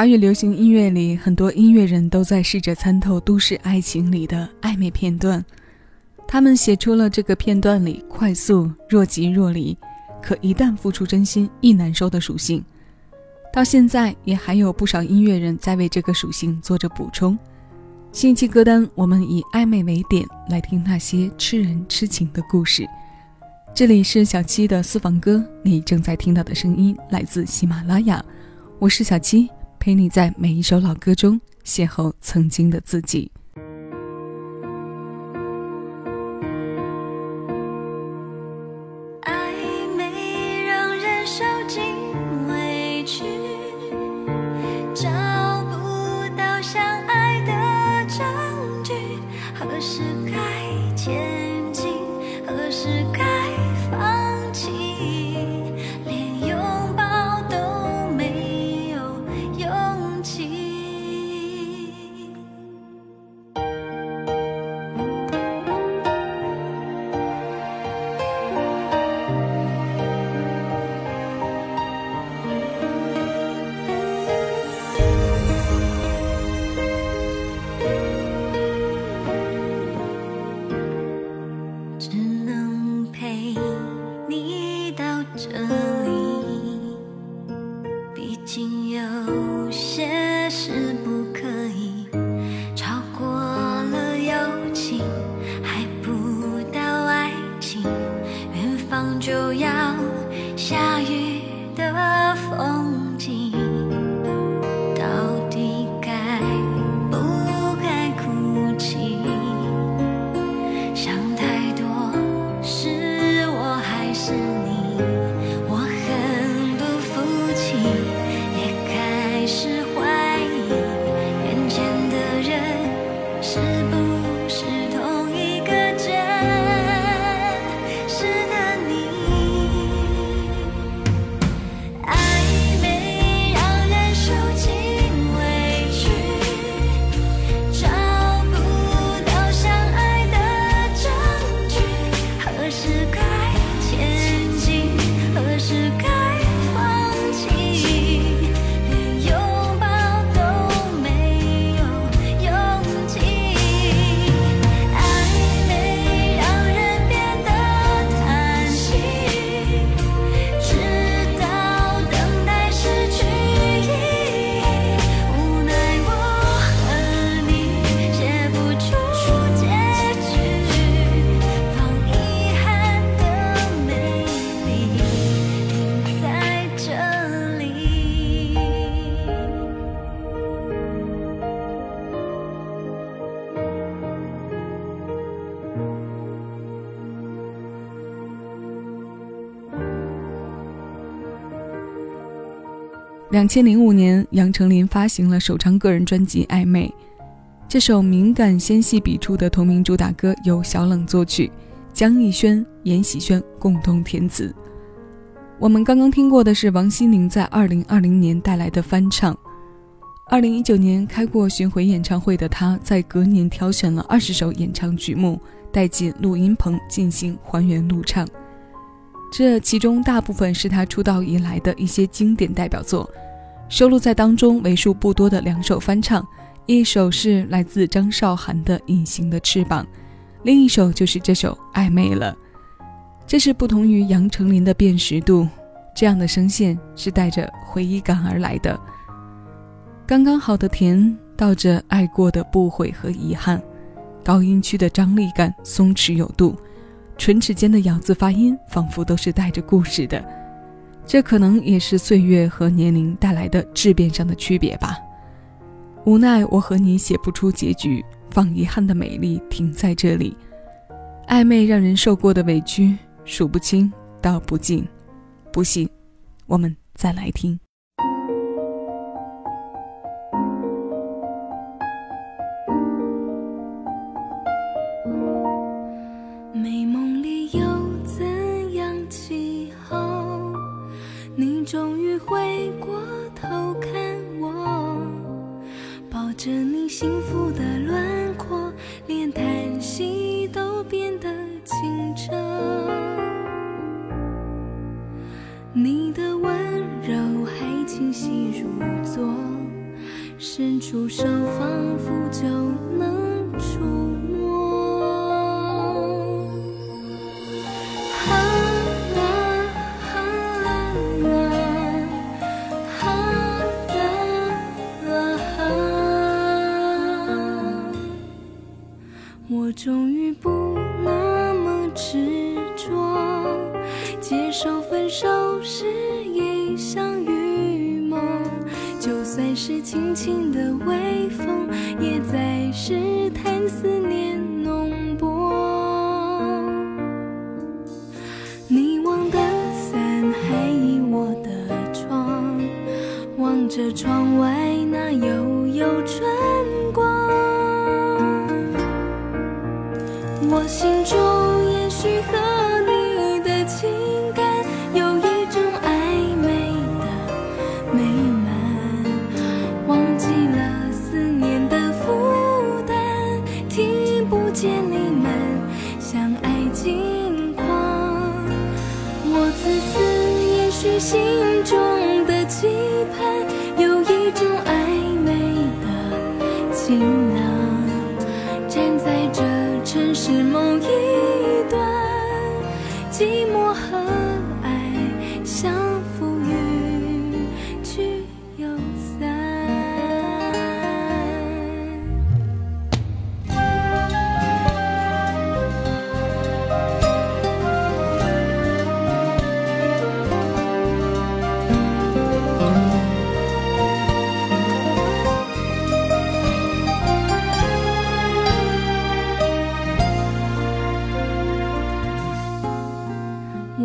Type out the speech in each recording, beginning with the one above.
华语流行音乐里，很多音乐人都在试着参透都市爱情里的暧昧片段，他们写出了这个片段里快速若即若离，可一旦付出真心亦难收的属性。到现在也还有不少音乐人在为这个属性做着补充。新一期歌单，我们以暧昧为点来听那些痴人痴情的故事。这里是小七的私房歌，你正在听到的声音来自喜马拉雅，我是小七。陪你在每一首老歌中邂逅曾经的自己。两千零五年，杨丞琳发行了首张个人专辑《暧昧》，这首敏感纤细笔触的同名主打歌由小冷作曲，江艺轩、闫喜轩共同填词。我们刚刚听过的是王心凌在二零二零年带来的翻唱。二零一九年开过巡回演唱会的她，在隔年挑选了二十首演唱曲目，带进录音棚进行还原录唱。这其中大部分是他出道以来的一些经典代表作，收录在当中为数不多的两首翻唱，一首是来自张韶涵的《隐形的翅膀》，另一首就是这首《暧昧》了。这是不同于杨丞琳的辨识度，这样的声线是带着回忆感而来的，刚刚好的甜，道着爱过的不悔和遗憾，高音区的张力感松弛有度。唇齿间的咬字发音，仿佛都是带着故事的。这可能也是岁月和年龄带来的质变上的区别吧。无奈，我和你写不出结局，放遗憾的美丽停在这里。暧昧让人受过的委屈数不清，道不尽。不信，我们再来听。触手，仿佛就能触摸。啦啦啦啦啦啦啦！我终于不那么执着，接受分手时。算是轻轻的微风，也在试探思念浓薄。你忘的伞，还倚我的窗，望着窗外。许心中的期盼，有一种暧昧的晴朗，站在这城市某一。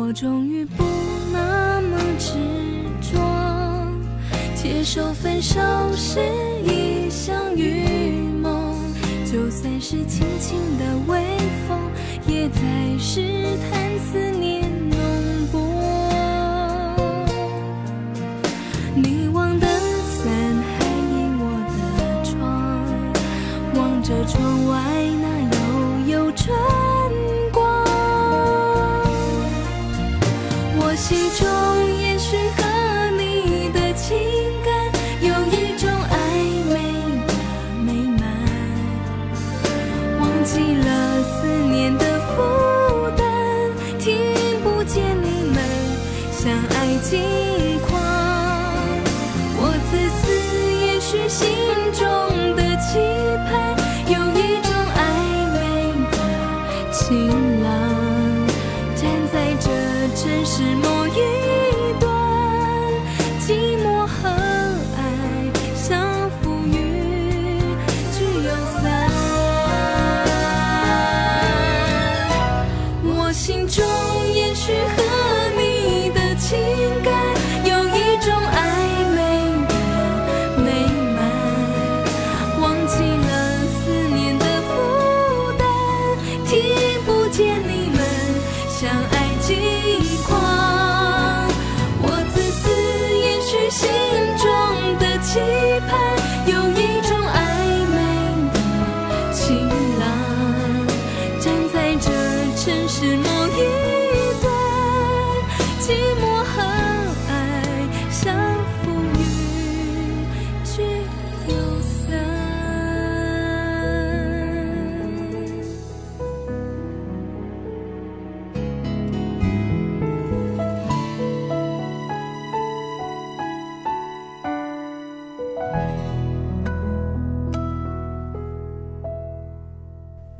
我终于不那么执着，接受分手是一场预谋，就算是轻轻的微风，也在试探思念浓不。忘记了思念的负担，听不见你们相爱近况。我自私，延续心中的期盼，有一种暧昧的情郎，站在这城市末雨。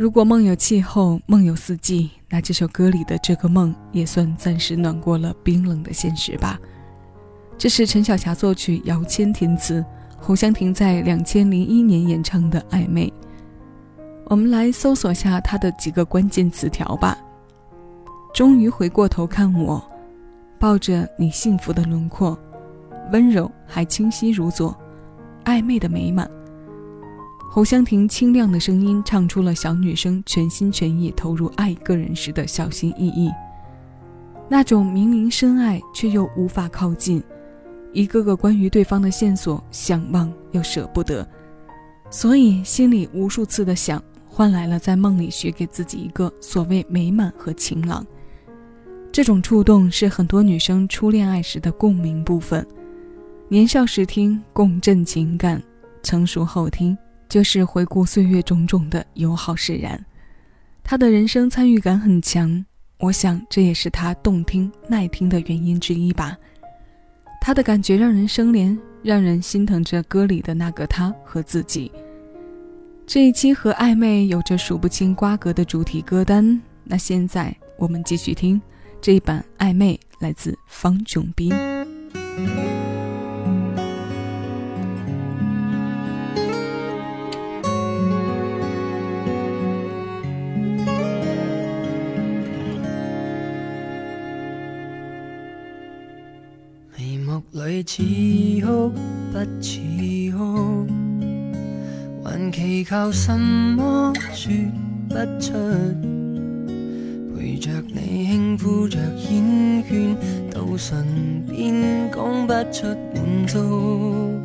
如果梦有气候，梦有四季，那这首歌里的这个梦也算暂时暖过了冰冷的现实吧。这是陈小霞作曲，姚谦填词，侯湘婷在两千零一年演唱的《暧昧》。我们来搜索下它的几个关键词条吧。终于回过头看我，抱着你幸福的轮廓，温柔还清晰如昨，暧昧的美满。侯湘婷清亮的声音唱出了小女生全心全意投入爱一个人时的小心翼翼，那种明明深爱却又无法靠近，一个个关于对方的线索，想忘又舍不得，所以心里无数次的想，换来了在梦里许给自己一个所谓美满和晴朗。这种触动是很多女生初恋爱时的共鸣部分，年少时听共振情感，成熟后听。就是回顾岁月种种的友好释然，他的人生参与感很强，我想这也是他动听耐听的原因之一吧。他的感觉让人生怜，让人心疼着歌里的那个他和自己。这一期和暧昧有着数不清瓜葛的主题歌单，那现在我们继续听这一版暧昧，来自方炯斌。泪似哭不似哭，还祈求什么说不出。陪着你轻呼着烟圈到唇边，讲不出满足。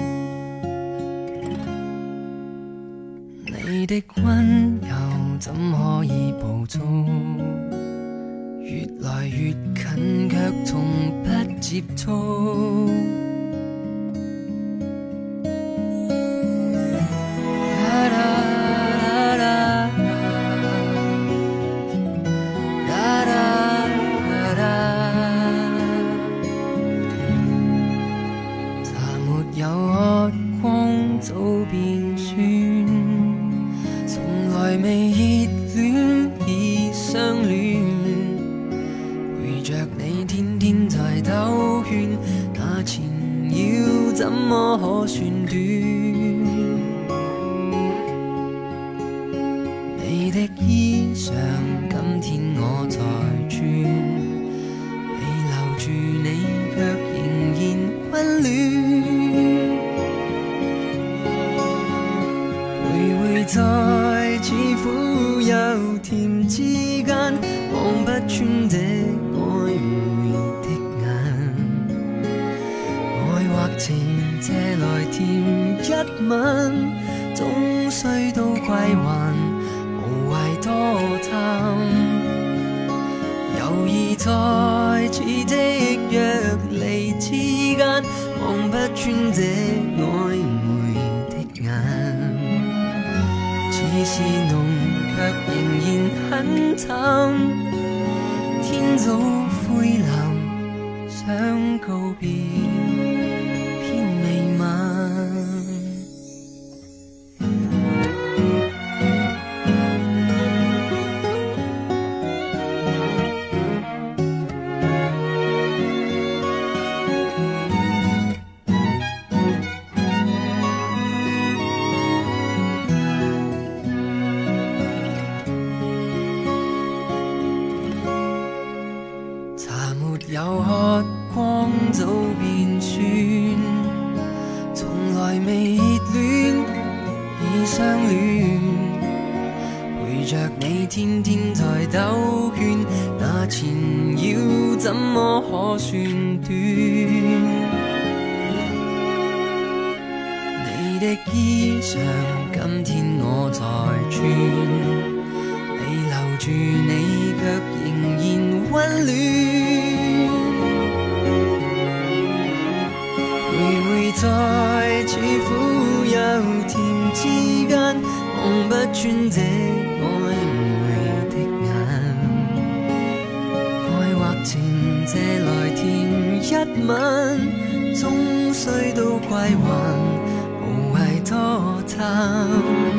你的温柔怎可以捕捉？越来越近，却从不接触。怎么可算短？你的衣裳，今天我在穿，未留住你，却仍然温暖，回回在，似苦又甜。吻总须都归还，无谓多贪。犹疑在似即若离之间，望不穿这暧昧的眼，似是浓，却仍然很淡。天早灰蓝，想告别。又喝光早变酸，从来未热恋，已相恋，陪着你天天在兜圈，那缠绕怎么可算？之间望不穿这暧昧的眼，爱或情借来甜一吻，终须都归还，无谓多贪。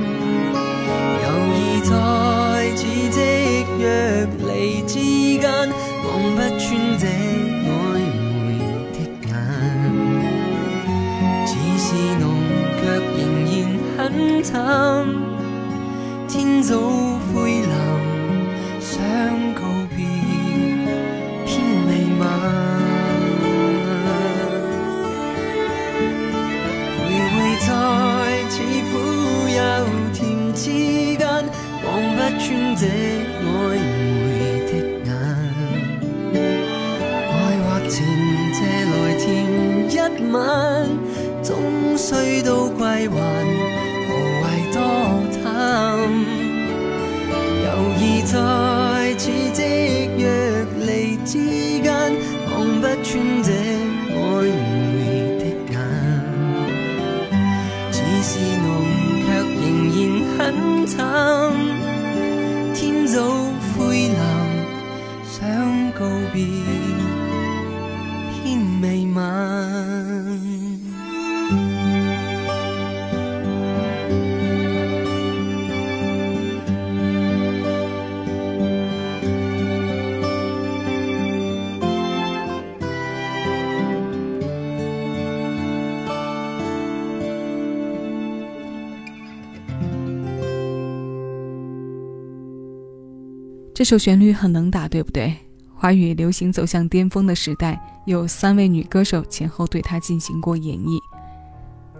天早灰蓝，想告别偏未晚。徘徊在似苦又甜之间，望不穿这暧昧的眼。爱或情借来甜一晚。终须都归还。穿这暧昧的眼，只是浓，却仍然很淡。天早灰蓝，想告别，偏未晚。这首旋律很能打，对不对？华语流行走向巅峰的时代，有三位女歌手前后对她进行过演绎。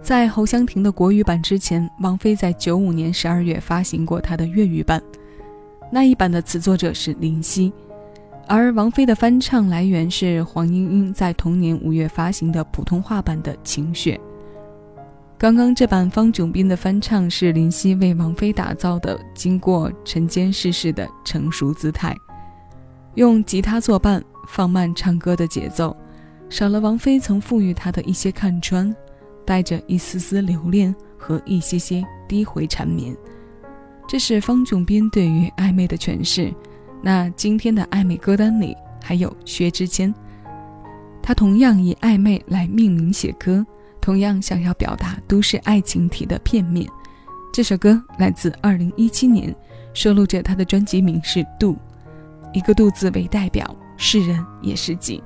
在侯湘婷的国语版之前，王菲在九五年十二月发行过她的粤语版，那一版的词作者是林夕，而王菲的翻唱来源是黄莺莺在同年五月发行的普通话版的《晴雪》。刚刚这版方炯斌的翻唱是林夕为王菲打造的，经过晨间世事的成熟姿态，用吉他作伴，放慢唱歌的节奏，少了王菲曾赋予他的一些看穿，带着一丝丝留恋和一些些低回缠绵。这是方炯斌对于暧昧的诠释。那今天的暧昧歌单里还有薛之谦，他同样以暧昧来命名写歌。同样想要表达都市爱情题的片面，这首歌来自二零一七年，收录着他的专辑名是《度》，一个“度”字为代表，是人也是己。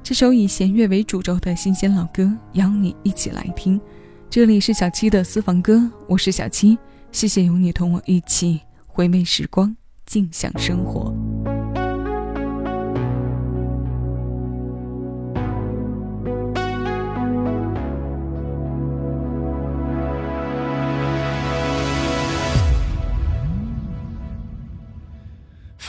这首以弦乐为主轴的新鲜老歌，邀你一起来听。这里是小七的私房歌，我是小七，谢谢有你同我一起回味时光，静享生活。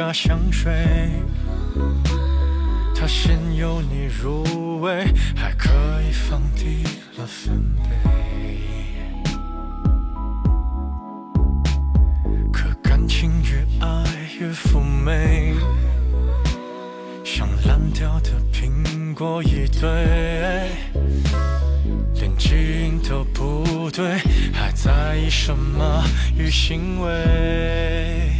加香水，他先诱你入味，还可以放低了分贝。可感情越爱越妩媚，像烂掉的苹果一堆，连基因都不对，还在意什么与行味？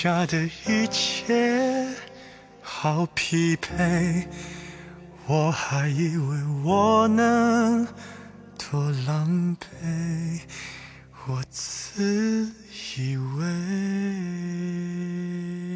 下的一切好疲惫，我还以为我能多狼狈，我自以为。